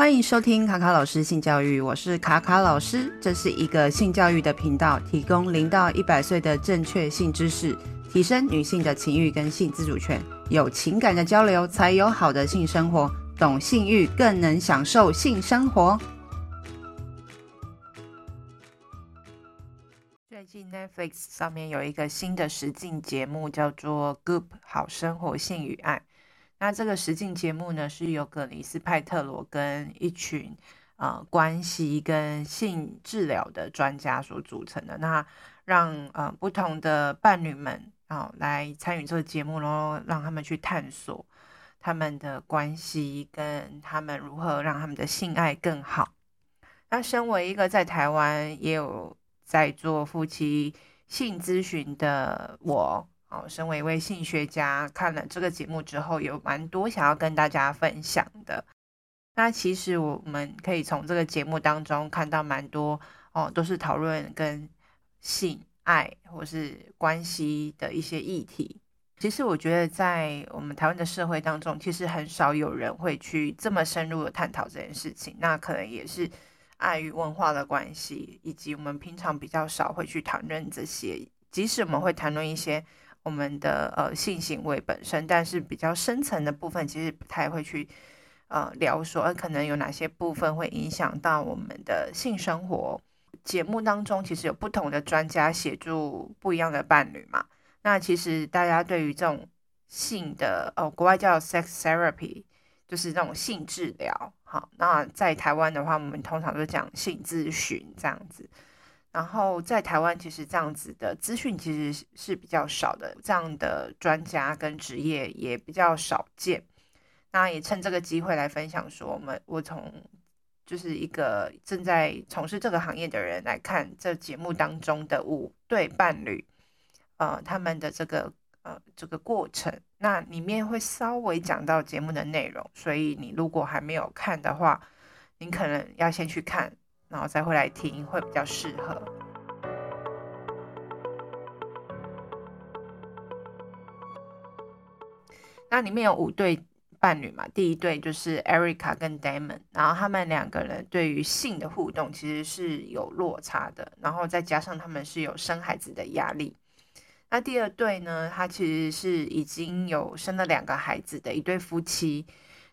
欢迎收听卡卡老师性教育，我是卡卡老师，这是一个性教育的频道，提供零到一百岁的正确性知识，提升女性的情欲跟性自主权，有情感的交流才有好的性生活，懂性欲更能享受性生活。最近 Netflix 上面有一个新的实境节目，叫做《Goop 好生活性与爱》。那这个实境节目呢，是由葛尼斯派特罗跟一群呃关系跟性治疗的专家所组成的。那让呃不同的伴侣们啊、呃、来参与这个节目，然后让他们去探索他们的关系跟他们如何让他们的性爱更好。那身为一个在台湾也有在做夫妻性咨询的我。哦，身为一位性学家，看了这个节目之后，有蛮多想要跟大家分享的。那其实我们可以从这个节目当中看到蛮多哦，都是讨论跟性爱或是关系的一些议题。其实我觉得在我们台湾的社会当中，其实很少有人会去这么深入的探讨这件事情。那可能也是碍于文化的关系，以及我们平常比较少会去谈论这些。即使我们会谈论一些。我们的呃性行为本身，但是比较深层的部分，其实不太会去呃聊说，呃，可能有哪些部分会影响到我们的性生活。节目当中其实有不同的专家协助不一样的伴侣嘛。那其实大家对于这种性的哦，国外叫 sex therapy，就是这种性治疗。好，那在台湾的话，我们通常都讲性咨询这样子。然后在台湾，其实这样子的资讯其实是比较少的，这样的专家跟职业也比较少见。那也趁这个机会来分享说，我们我从就是一个正在从事这个行业的人来看，这节目当中的五对伴侣，呃，他们的这个呃这个过程，那里面会稍微讲到节目的内容，所以你如果还没有看的话，你可能要先去看。然后再回来听会比较适合。那里面有五对伴侣嘛，第一对就是 Erica 跟 Damon，然后他们两个人对于性的互动其实是有落差的，然后再加上他们是有生孩子的压力。那第二对呢，他其实是已经有生了两个孩子的一对夫妻，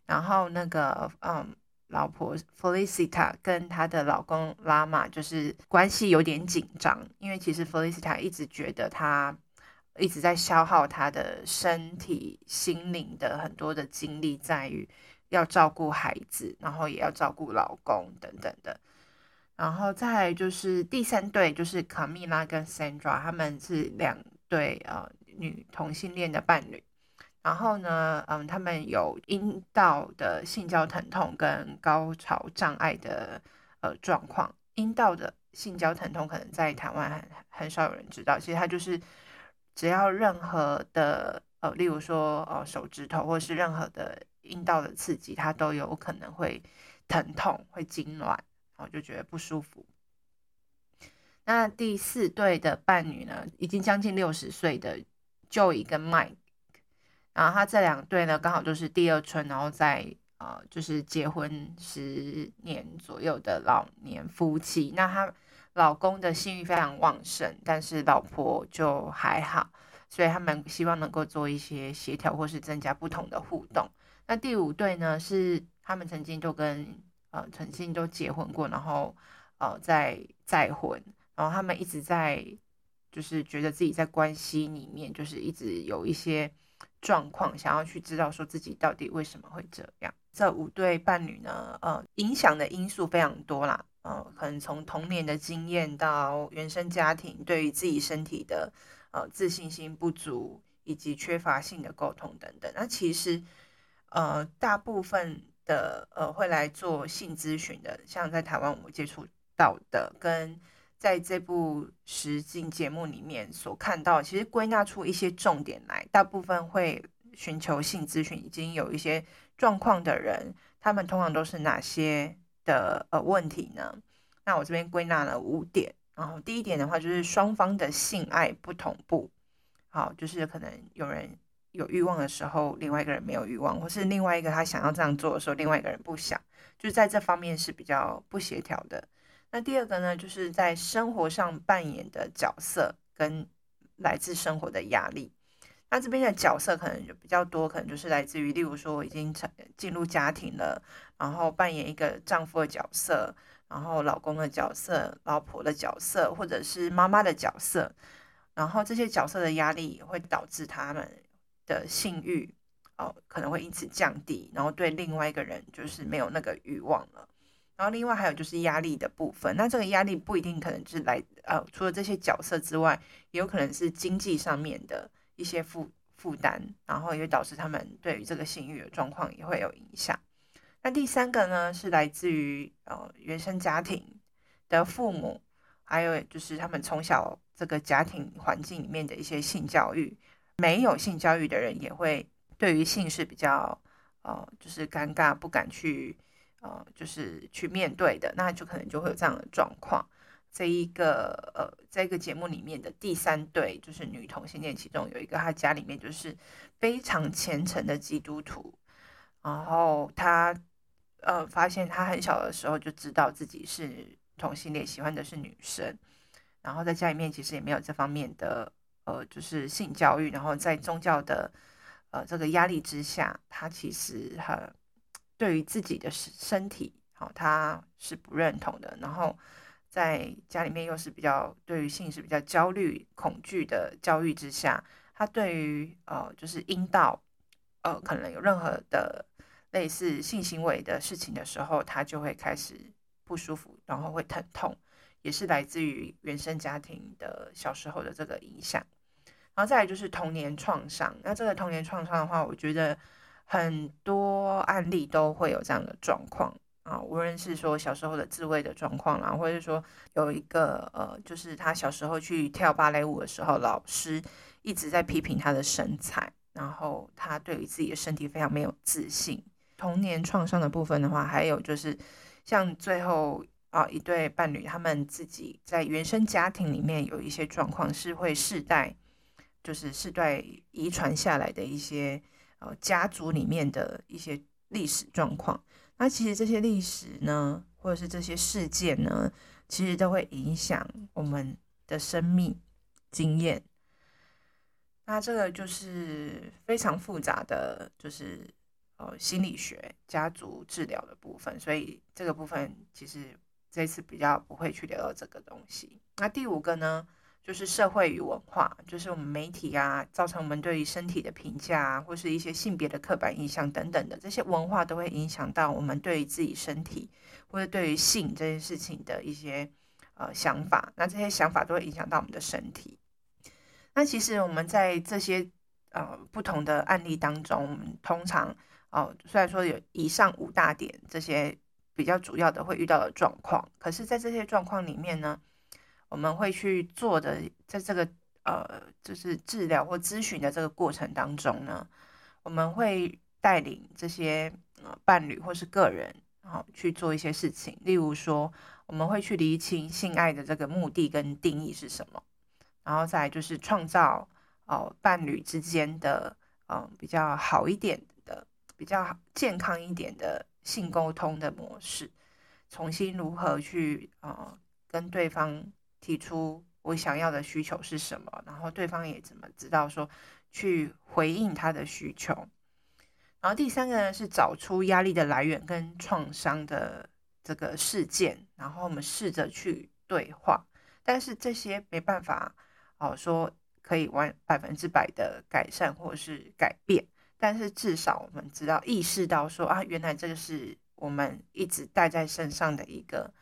然后那个嗯。老婆 Felicita 跟她的老公拉玛就是关系有点紧张，因为其实 Felicita 一直觉得她一直在消耗她的身体、心灵的很多的精力，在于要照顾孩子，然后也要照顾老公等等的。然后再来就是第三对，就是卡蜜拉跟 Sandra，他们是两对呃女同性恋的伴侣。然后呢，嗯，他们有阴道的性交疼痛跟高潮障碍的呃状况。阴道的性交疼痛可能在台湾很很少有人知道，其实它就是只要任何的呃，例如说呃手指头或是任何的阴道的刺激，它都有可能会疼痛、会痉挛，然后就觉得不舒服。那第四对的伴侣呢，已经将近六十岁的 Joey 跟 Mike。然后他这两对呢，刚好都是第二春，然后在呃，就是结婚十年左右的老年夫妻。那他老公的性欲非常旺盛，但是老婆就还好，所以他们希望能够做一些协调，或是增加不同的互动。那第五对呢，是他们曾经都跟呃曾经都结婚过，然后呃再再婚，然后他们一直在就是觉得自己在关系里面就是一直有一些。状况，想要去知道说自己到底为什么会这样。这五对伴侣呢，呃，影响的因素非常多啦，呃，可能从童年的经验到原生家庭对于自己身体的呃自信心不足，以及缺乏性的沟通等等。那其实呃，大部分的呃会来做性咨询的，像在台湾我接触到的跟。在这部实境节目里面所看到，其实归纳出一些重点来，大部分会寻求性咨询已经有一些状况的人，他们通常都是哪些的呃问题呢？那我这边归纳了五点，然后第一点的话就是双方的性爱不同步，好，就是可能有人有欲望的时候，另外一个人没有欲望，或是另外一个他想要这样做的时候，另外一个人不想，就是在这方面是比较不协调的。那第二个呢，就是在生活上扮演的角色跟来自生活的压力。那这边的角色可能就比较多，可能就是来自于，例如说我已经成进入家庭了，然后扮演一个丈夫的角色，然后老公的角色、老婆的角色，或者是妈妈的角色，然后这些角色的压力会导致他们的性欲哦可能会因此降低，然后对另外一个人就是没有那个欲望了。然后另外还有就是压力的部分，那这个压力不一定可能是来呃除了这些角色之外，也有可能是经济上面的。一些负负担，然后也导致他们对于这个性欲的状况也会有影响。那第三个呢，是来自于呃原生家庭的父母，还有就是他们从小这个家庭环境里面的一些性教育。没有性教育的人也会对于性是比较呃就是尴尬，不敢去呃就是去面对的，那就可能就会有这样的状况。这一个呃，这个节目里面的第三对就是女同性恋，其中有一个，她家里面就是非常虔诚的基督徒，然后她呃发现她很小的时候就知道自己是同性恋，喜欢的是女生，然后在家里面其实也没有这方面的呃就是性教育，然后在宗教的呃这个压力之下，她其实很对于自己的身体好，他是不认同的，然后。在家里面又是比较对于性是比较焦虑、恐惧的教育之下，他对于呃就是阴道呃可能有任何的类似性行为的事情的时候，他就会开始不舒服，然后会疼痛，也是来自于原生家庭的小时候的这个影响。然后再来就是童年创伤，那这个童年创伤的话，我觉得很多案例都会有这样的状况。啊，无论是说小时候的自慰的状况啦，或者是说有一个呃，就是他小时候去跳芭蕾舞的时候，老师一直在批评他的身材，然后他对于自己的身体非常没有自信。童年创伤的部分的话，还有就是像最后啊一对伴侣，他们自己在原生家庭里面有一些状况，是会世代就是世代遗传下来的一些呃家族里面的一些历史状况。那其实这些历史呢，或者是这些事件呢，其实都会影响我们的生命经验。那这个就是非常复杂的，就是呃心理学、家族治疗的部分。所以这个部分其实这次比较不会去聊到这个东西。那第五个呢？就是社会与文化，就是我们媒体啊，造成我们对于身体的评价啊，或是一些性别的刻板印象等等的这些文化，都会影响到我们对于自己身体或者对于性这件事情的一些呃想法。那这些想法都会影响到我们的身体。那其实我们在这些呃不同的案例当中，我们通常哦、虽然说有以上五大点这些比较主要的会遇到的状况，可是，在这些状况里面呢，我们会去做的，在这个呃，就是治疗或咨询的这个过程当中呢，我们会带领这些呃伴侣或是个人，然后去做一些事情。例如说，我们会去厘清性爱的这个目的跟定义是什么，然后再就是创造哦伴侣之间的嗯比较好一点的、比较健康一点的性沟通的模式，重新如何去呃跟对方。提出我想要的需求是什么，然后对方也怎么知道说去回应他的需求。然后第三个呢是找出压力的来源跟创伤的这个事件，然后我们试着去对话。但是这些没办法哦说可以完百分之百的改善或是改变，但是至少我们知道意识到说啊，原来这个是我们一直带在身上的一个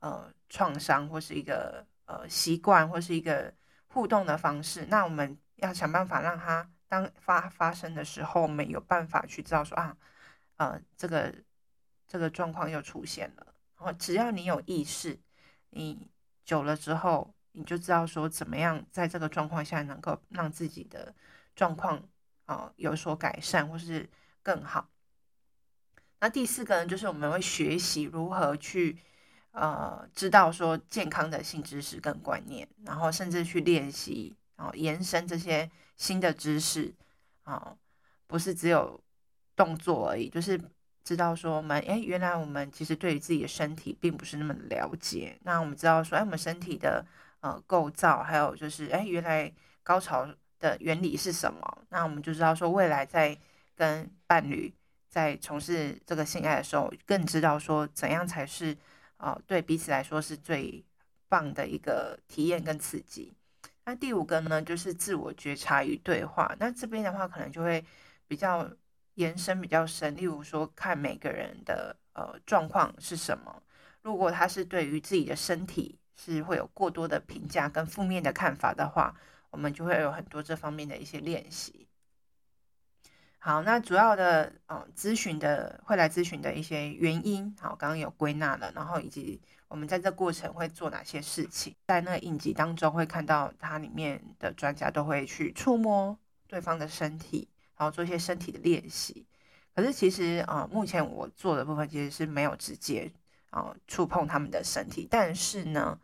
呃创伤或是一个。呃，习惯或是一个互动的方式，那我们要想办法让它当发发生的时候，我们有办法去知道说啊，呃，这个这个状况又出现了。然后只要你有意识，你久了之后，你就知道说怎么样在这个状况下能够让自己的状况啊、有所改善或是更好。那第四个呢，就是我们会学习如何去。呃，知道说健康的性知识跟观念，然后甚至去练习，然后延伸这些新的知识啊，不是只有动作而已，就是知道说我们，诶，原来我们其实对于自己的身体并不是那么了解。那我们知道说，诶，我们身体的呃构造，还有就是，诶，原来高潮的原理是什么？那我们就知道说，未来在跟伴侣在从事这个性爱的时候，更知道说怎样才是哦对彼此来说是最棒的一个体验跟刺激。那第五个呢，就是自我觉察与对话。那这边的话，可能就会比较延伸比较深，例如说，看每个人的呃状况是什么。如果他是对于自己的身体是会有过多的评价跟负面的看法的话，我们就会有很多这方面的一些练习。好，那主要的嗯咨询的会来咨询的一些原因，好，刚刚有归纳了，然后以及。我们在这过程会做哪些事情？在那个影集当中会看到，它里面的专家都会去触摸对方的身体，然后做一些身体的练习。可是其实啊、目前我做的部分其实是没有直接啊、触碰他们的身体，但是呢，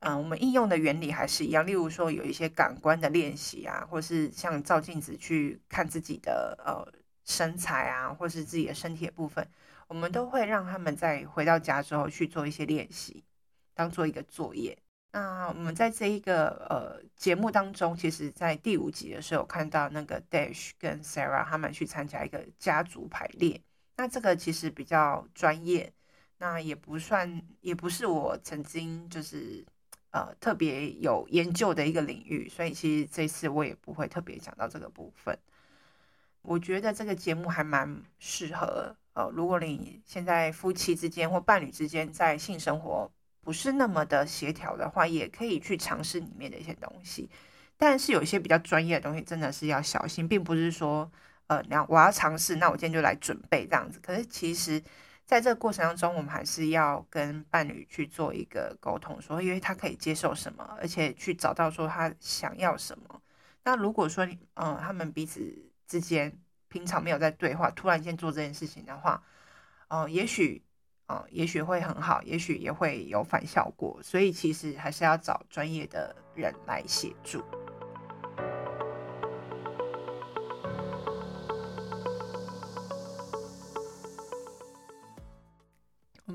嗯、我们应用的原理还是一样。例如说，有一些感官的练习啊，或是像照镜子去看自己的呃身材啊，或是自己的身体的部分。我们都会让他们在回到家之后去做一些练习，当做一个作业。那我们在这一个呃节目当中，其实在第五集的时候看到那个 Dash 跟 Sarah 他们去参加一个家族排列。那这个其实比较专业，那也不算，也不是我曾经就是呃特别有研究的一个领域，所以其实这次我也不会特别讲到这个部分。我觉得这个节目还蛮适合。呃，如果你现在夫妻之间或伴侣之间在性生活不是那么的协调的话，也可以去尝试里面的一些东西。但是有一些比较专业的东西，真的是要小心，并不是说，呃，那我要尝试，那我今天就来准备这样子。可是其实，在这个过程当中，我们还是要跟伴侣去做一个沟通，说因为他可以接受什么，而且去找到说他想要什么。那如果说，嗯、他们彼此之间。平常没有在对话，突然间做这件事情的话，哦、也许，哦、也许会很好，也许也会有反效果，所以其实还是要找专业的人来协助。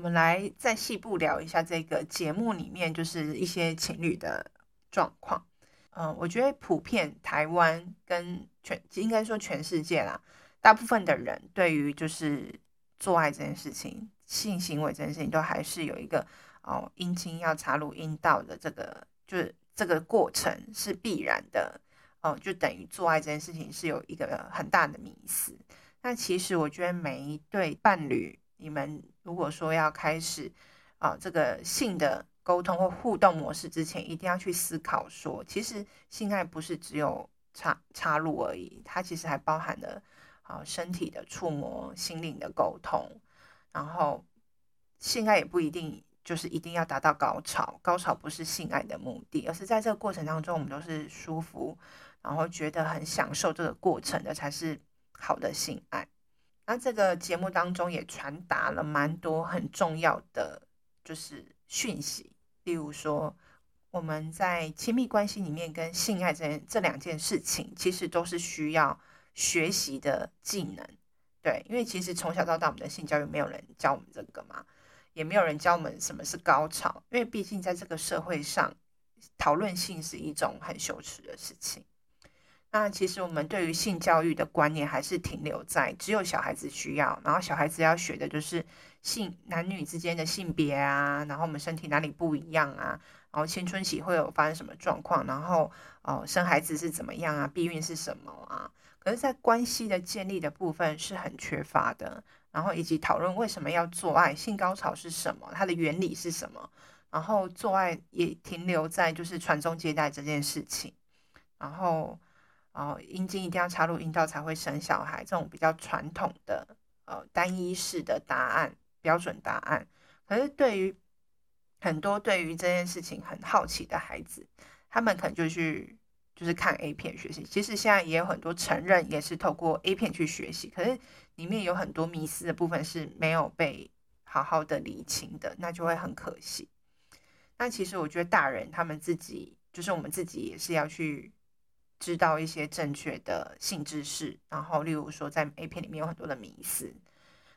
我们来再细部聊一下这个节目里面，就是一些情侣的状况。嗯，我觉得普遍台湾跟全应该说全世界啦，大部分的人对于就是做爱这件事情、性行为这件事情，都还是有一个哦，阴茎要插入阴道的这个，就是这个过程是必然的哦，就等于做爱这件事情是有一个很大的迷思。那其实我觉得每一对伴侣，你们如果说要开始啊、这个性的。沟通或互动模式之前，一定要去思考说，其实性爱不是只有插插入而已，它其实还包含了啊身体的触摸、心灵的沟通。然后，性爱也不一定就是一定要达到高潮，高潮不是性爱的目的，而是在这个过程当中，我们都是舒服，然后觉得很享受这个过程的才是好的性爱。那这个节目当中也传达了蛮多很重要的，就是讯息。例如说，我们在亲密关系里面跟性爱这这两件事情，其实都是需要学习的技能。对，因为其实从小到大，我们的性教育没有人教我们这个嘛，也没有人教我们什么是高潮。因为毕竟在这个社会上，讨论性是一种很羞耻的事情。那其实我们对于性教育的观念还是停留在只有小孩子需要，然后小孩子要学的就是性男女之间的性别啊，然后我们身体哪里不一样啊，然后青春期会有发生什么状况，然后哦生孩子是怎么样啊，避孕是什么啊？可是，在关系的建立的部分是很缺乏的，然后以及讨论为什么要做爱，性高潮是什么，它的原理是什么，然后做爱也停留在就是传宗接代这件事情，然后。哦，阴茎一定要插入阴道才会生小孩，这种比较传统的呃单一式的答案标准答案。可是对于很多对于这件事情很好奇的孩子，他们可能就去就是看 A 片学习。其实现在也有很多成人也是透过 A 片去学习，可是里面有很多迷思的部分是没有被好好的理清的，那就会很可惜。那其实我觉得大人他们自己就是我们自己也是要去。知道一些正确的性知识，然后例如说在 A 片里面有很多的迷思，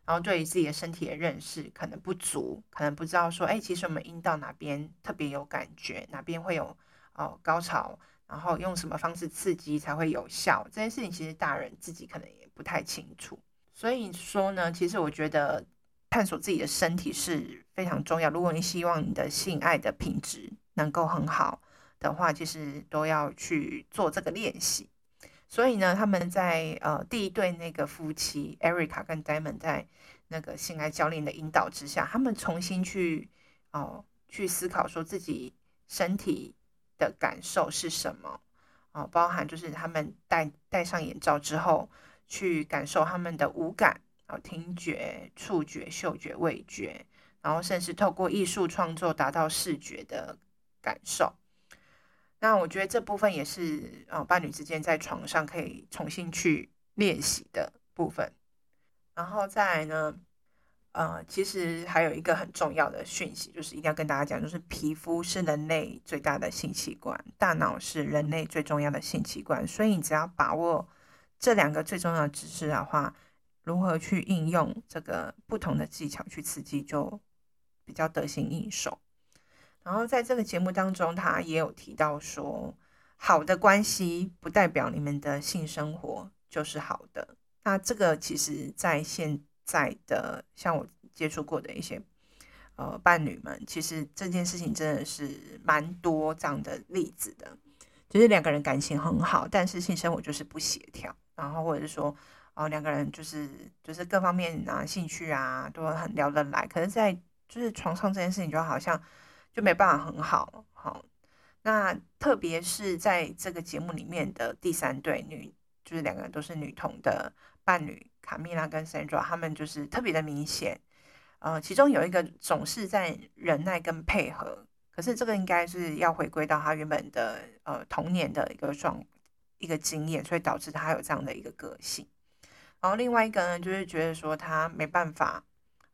然后对于自己的身体的认识可能不足，可能不知道说，哎，其实我们阴道哪边特别有感觉，哪边会有哦高潮，然后用什么方式刺激才会有效，这件事情其实大人自己可能也不太清楚。所以说呢，其实我觉得探索自己的身体是非常重要。如果你希望你的性爱的品质能够很好的话，其实都要去做这个练习。所以呢，他们在呃第一对那个夫妻 Erica 跟 Diamond 在那个性爱教练的引导之下，他们重新去哦、去思考说自己身体的感受是什么哦、包含就是他们戴戴上眼罩之后去感受他们的五感啊、听觉、触觉、嗅觉、味觉，然后甚至透过艺术创作达到视觉的感受。那我觉得这部分也是呃伴侣之间在床上可以重新去练习的部分。然后再来呢，呃，其实还有一个很重要的讯息，就是一定要跟大家讲，就是皮肤是人类最大的性器官，大脑是人类最重要的性器官。所以你只要把握这两个最重要的知识的话，如何去应用这个不同的技巧去刺激，就比较得心应手。然后在这个节目当中，他也有提到说，好的关系不代表你们的性生活就是好的。那这个其实，在现在的像我接触过的一些呃伴侣们，其实这件事情真的是蛮多这样的例子的，就是两个人感情很好，但是性生活就是不协调，然后或者是说哦、两个人就是就是各方面啊兴趣啊都很聊得来，可是，在就是床上这件事情就好像。就没办法很好，好，那特别是在这个节目里面的第三对女，就是两个人都是女同的伴侣，卡蜜拉跟 Sandra，他们就是特别的明显，呃，其中有一个总是在忍耐跟配合，可是这个应该是要回归到他原本的呃童年的一个状一个经验，所以导致他有这样的一个个性。然后另外一个呢，就是觉得说他没办法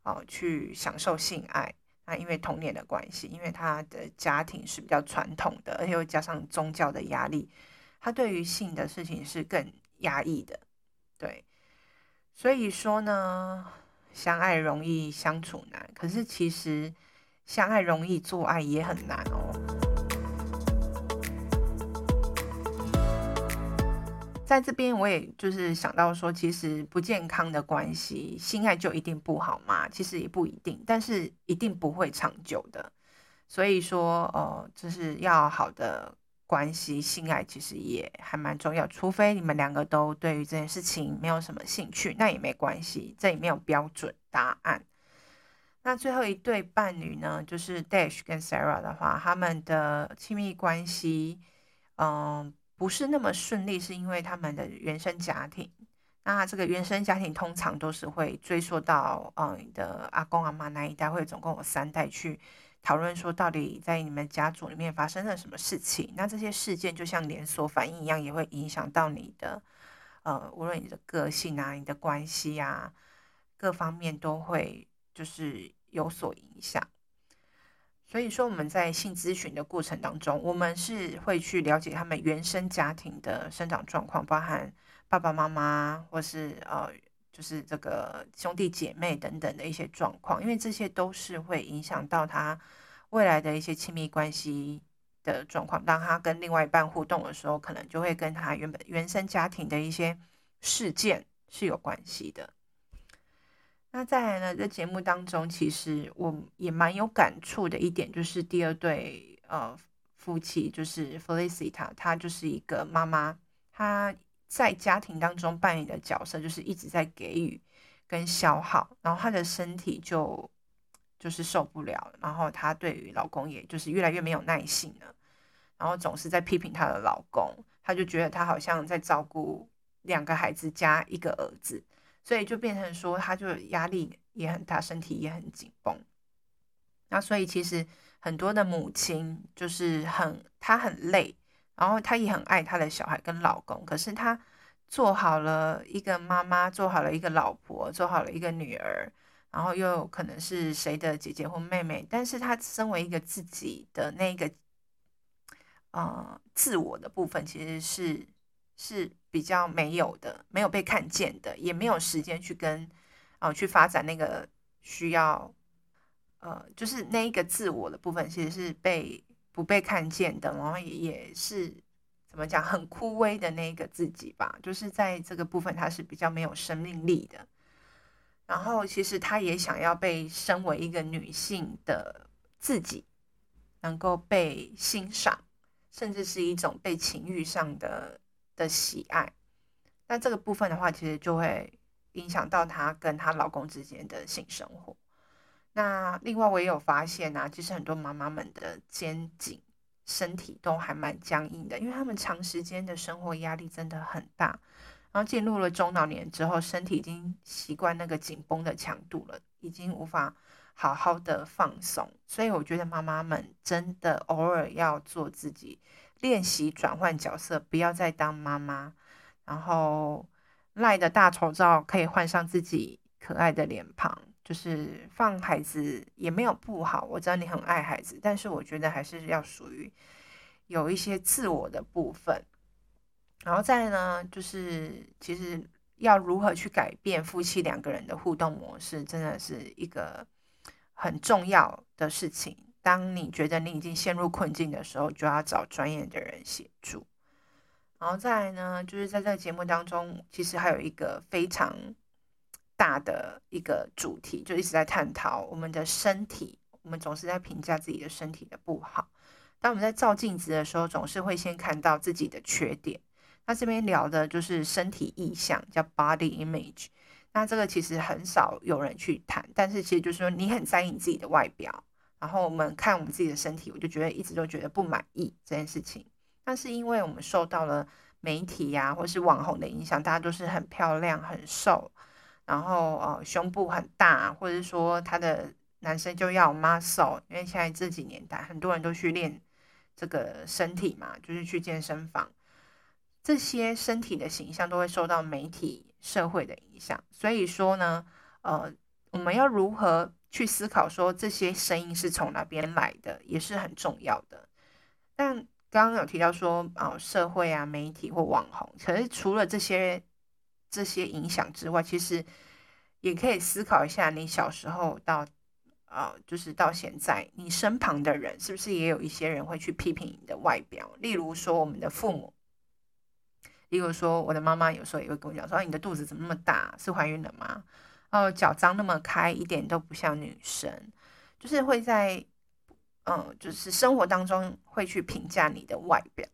哦、去享受性爱。因为童年的关系，因为他的家庭是比较传统的，而且又加上宗教的压力，他对于性的事情是更压抑的。对，所以说呢，相爱容易相处难，可是其实相爱容易做爱也很难哦。在这边，我也就是想到说，其实不健康的关系，性爱就一定不好吗？其实也不一定，但是一定不会长久的。所以说，呃，就是要好的关系，性爱其实也还蛮重要。除非你们两个都对于这件事情没有什么兴趣，那也没关系，这也没有标准答案。那最后一对伴侣呢，就是 Dash 跟 Sarah 的话，他们的亲密关系，嗯、不是那么顺利，是因为他们的原生家庭。那这个原生家庭通常都是会追溯到，嗯，你的阿公阿妈那一代，会总共有三代去讨论说，到底在你们家族里面发生了什么事情。那这些事件就像连锁反应一样，也会影响到你的，呃，无论你的个性啊，你的关系啊，各方面都会就是有所影响。所以说，我们在性咨询的过程当中，我们是会去了解他们原生家庭的生长状况，包含爸爸妈妈或是呃，就是这个兄弟姐妹等等的一些状况，因为这些都是会影响到他未来的一些亲密关系的状况。当他跟另外一半互动的时候，可能就会跟他原本原生家庭的一些事件是有关系的。那再来呢，在节目当中，其实我也蛮有感触的一点，就是第二对呃夫妻，就是 Felicita，她就是一个妈妈，她在家庭当中扮演的角色就是一直在给予跟消耗，然后她的身体就就是受不了，然后她对于老公也就是越来越没有耐性了，然后总是在批评她的老公，她就觉得她好像在照顾两个孩子加一个儿子。所以就变成说，他就压力也很大，身体也很紧绷。那所以其实很多的母亲就是很，她很累，然后她也很爱她的小孩跟老公。可是她做好了一个妈妈，做好了一个老婆，做好了一个女儿，然后又可能是谁的姐姐或妹妹。但是她身为一个自己的那个，呃，自我的部分，其实是。是比较没有的，没有被看见的，也没有时间去跟呃，去发展那个需要，呃，就是那一个自我的部分，其实是被不被看见的，然后也也是怎么讲，很枯萎的那一个自己吧，就是在这个部分，他是比较没有生命力的。然后，其实他也想要被身为一个女性的自己能够被欣赏，甚至是一种被情欲上的的喜爱。那这个部分的话，其实就会影响到她跟她老公之间的性生活。那另外，我也有发现啊，其实很多妈妈们的肩颈、身体都还蛮僵硬的，因为她们长时间的生活压力真的很大。然后进入了中老年之后，身体已经习惯那个紧绷的强度了，已经无法好好的放松。所以我觉得妈妈们真的偶尔要做自己，练习转换角色，不要再当妈妈。然后赖的大丑照可以换上自己可爱的脸庞，就是放孩子也没有不好。我知道你很爱孩子，但是我觉得还是要属于有一些自我的部分。然后再呢，就是其实要如何去改变夫妻两个人的互动模式，真的是一个很重要的事情。当你觉得你已经陷入困境的时候，就要找专业的人协助。然后再来呢，就是在这个节目当中，其实还有一个非常大的一个主题，就一直在探讨我们的身体。我们总是在评价自己的身体的不好。当我们在照镜子的时候，总是会先看到自己的缺点。那这边聊的就是身体意象，叫 body image。那这个其实很少有人去谈，但是其实就是说你很在意你自己的外表，然后我们看我们自己的身体，我就觉得一直都觉得不满意这件事情。那是因为我们受到了媒体呀、啊，或是网红的影响，大家都是很漂亮、很瘦，然后呃胸部很大，或者说他的男生就要 muscle，因为现在这几年代很多人都去练这个身体嘛，就是去健身房。这些身体的形象都会受到媒体、社会的影响，所以说呢，呃，我们要如何去思考说这些声音是从哪边来的，也是很重要的。但刚刚有提到说，啊、呃，社会啊、媒体或网红，可是除了这些这些影响之外，其实也可以思考一下，你小时候到啊、就是到现在，你身旁的人是不是也有一些人会去批评你的外表？例如说，我们的父母。例如说，我的妈妈有时候也会跟我讲说：“你的肚子怎么那么大？是怀孕了吗？哦，脚张那么开，一点都不像女生。”就是会在，嗯，就是生活当中会去评价你的外表。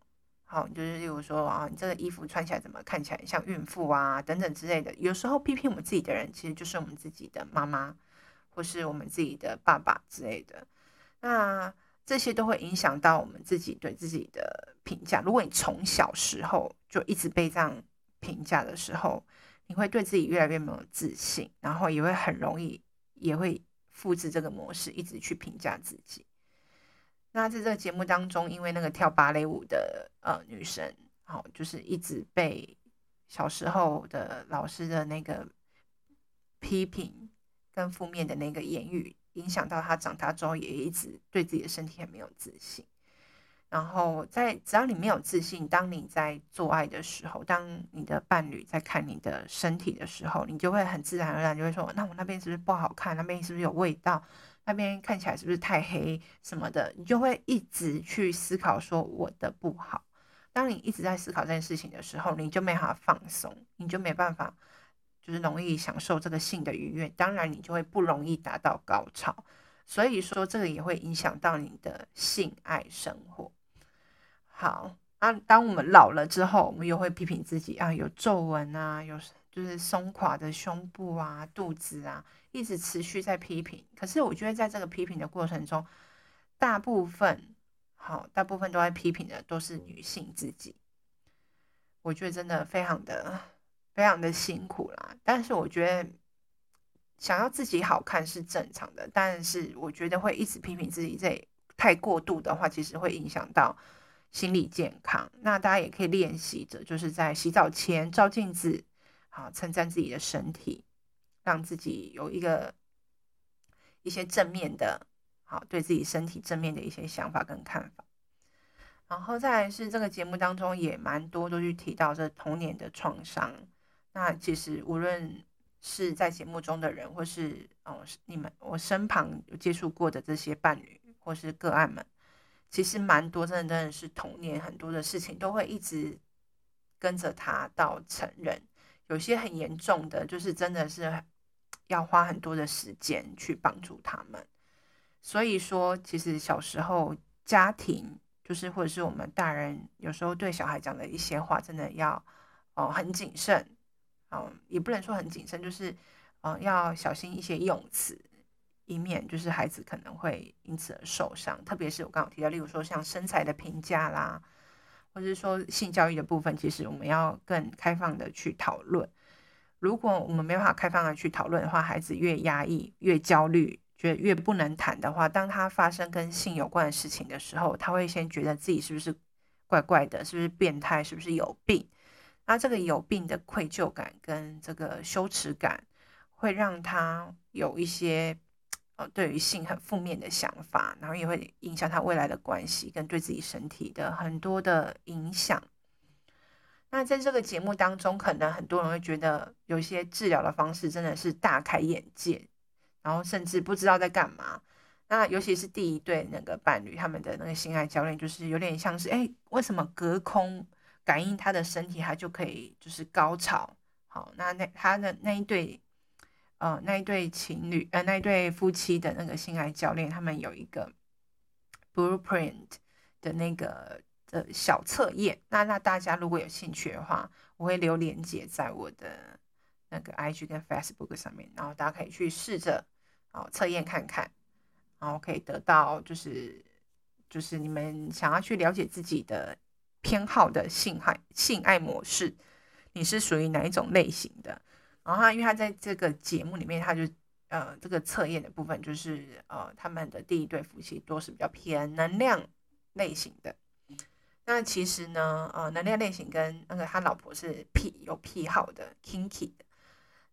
好，就是例如说啊，你这个衣服穿起来怎么看起来像孕妇啊？等等之类的。有时候批评我们自己的人，其实就是我们自己的妈妈，或是我们自己的爸爸之类的。那。这些都会影响到我们自己对自己的评价。如果你从小时候就一直被这样评价的时候，你会对自己越来越没有自信，然后也会很容易也会复制这个模式，一直去评价自己。那在这个节目当中，因为那个跳芭蕾舞的呃女生，好，就是一直被小时候的老师的那个批评跟负面的那个言语。影响到他长大之后，也一直对自己的身体很没有自信。然后在只要你没有自信，当你在做爱的时候，当你的伴侣在看你的身体的时候，你就会很自然而然就会说：“那我那边是不是不好看？那边是不是有味道？那边看起来是不是太黑什么的？”你就会一直去思考说我的不好。当你一直在思考这件事情的时候，你就没法放松，你就没办法。就是容易享受这个性的愉悦，当然你就会不容易达到高潮，所以说这个也会影响到你的性爱生活。好，那当我们老了之后，我们又会批评自己啊，有皱纹啊，有就是松垮的胸部啊、肚子啊，一直持续在批评。可是我觉得在这个批评的过程中，大部分好，大部分都在批评的都是女性自己。我觉得真的非常的。非常的辛苦啦，但是我觉得想要自己好看是正常的，但是我觉得会一直批评自己，这太过度的话，其实会影响到心理健康。那大家也可以练习着，就是在洗澡前照镜子，好称赞自己的身体，让自己有一个一些正面的，好对自己身体正面的一些想法跟看法。然后再来是这个节目当中也蛮多都去提到这童年的创伤。那其实无论是在节目中的人，或是哦你们我身旁有接触过的这些伴侣或是个案们，其实蛮多真的真的是童年很多的事情都会一直跟着他到成人，有些很严重的，就是真的是要花很多的时间去帮助他们。所以说，其实小时候家庭就是或者是我们大人有时候对小孩讲的一些话，真的要哦很谨慎。嗯，也不能说很谨慎，就是，嗯，要小心一些用词，以免就是孩子可能会因此而受伤。特别是我刚刚提到，例如说像身材的评价啦，或者是说性教育的部分，其实我们要更开放的去讨论。如果我们没办法开放的去讨论的话，孩子越压抑、越焦虑，觉得越不能谈的话，当他发生跟性有关的事情的时候，他会先觉得自己是不是怪怪的，是不是变态，是不是有病。那这个有病的愧疚感跟这个羞耻感，会让他有一些呃对于性很负面的想法，然后也会影响他未来的关系跟对自己身体的很多的影响。那在这个节目当中，可能很多人会觉得有些治疗的方式真的是大开眼界，然后甚至不知道在干嘛。那尤其是第一对那个伴侣，他们的那个性爱教练，就是有点像是哎，为什么隔空？感应他的身体，他就可以就是高潮。好，那那他的那一对，呃，那一对情侣，呃，那一对夫妻的那个性爱教练，他们有一个 blueprint 的那个的小测验。那那大家如果有兴趣的话，我会留连接在我的那个 IG 跟 Facebook 上面，然后大家可以去试着哦测验看看，然后可以得到就是就是你们想要去了解自己的。偏好的性爱性爱模式，你是属于哪一种类型的？然后他，因为他在这个节目里面，他就呃，这个测验的部分就是呃，他们的第一对夫妻都是比较偏能量类型的。那其实呢，呃，能量类型跟那个他老婆是癖有癖好的 kinky 的。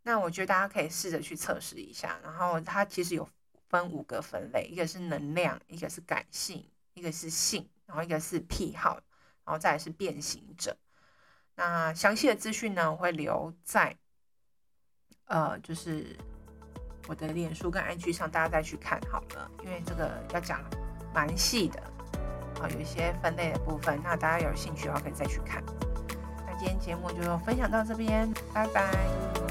那我觉得大家可以试着去测试一下。然后他其实有分五个分类，一个是能量，一个是感性，一个是性，然后一个是癖好。然后再是变形者，那详细的资讯呢，我会留在呃，就是我的脸书跟 IG 上，大家再去看好了，因为这个要讲蛮细的啊，有一些分类的部分，那大家有兴趣的话可以再去看。那今天节目就分享到这边，拜拜。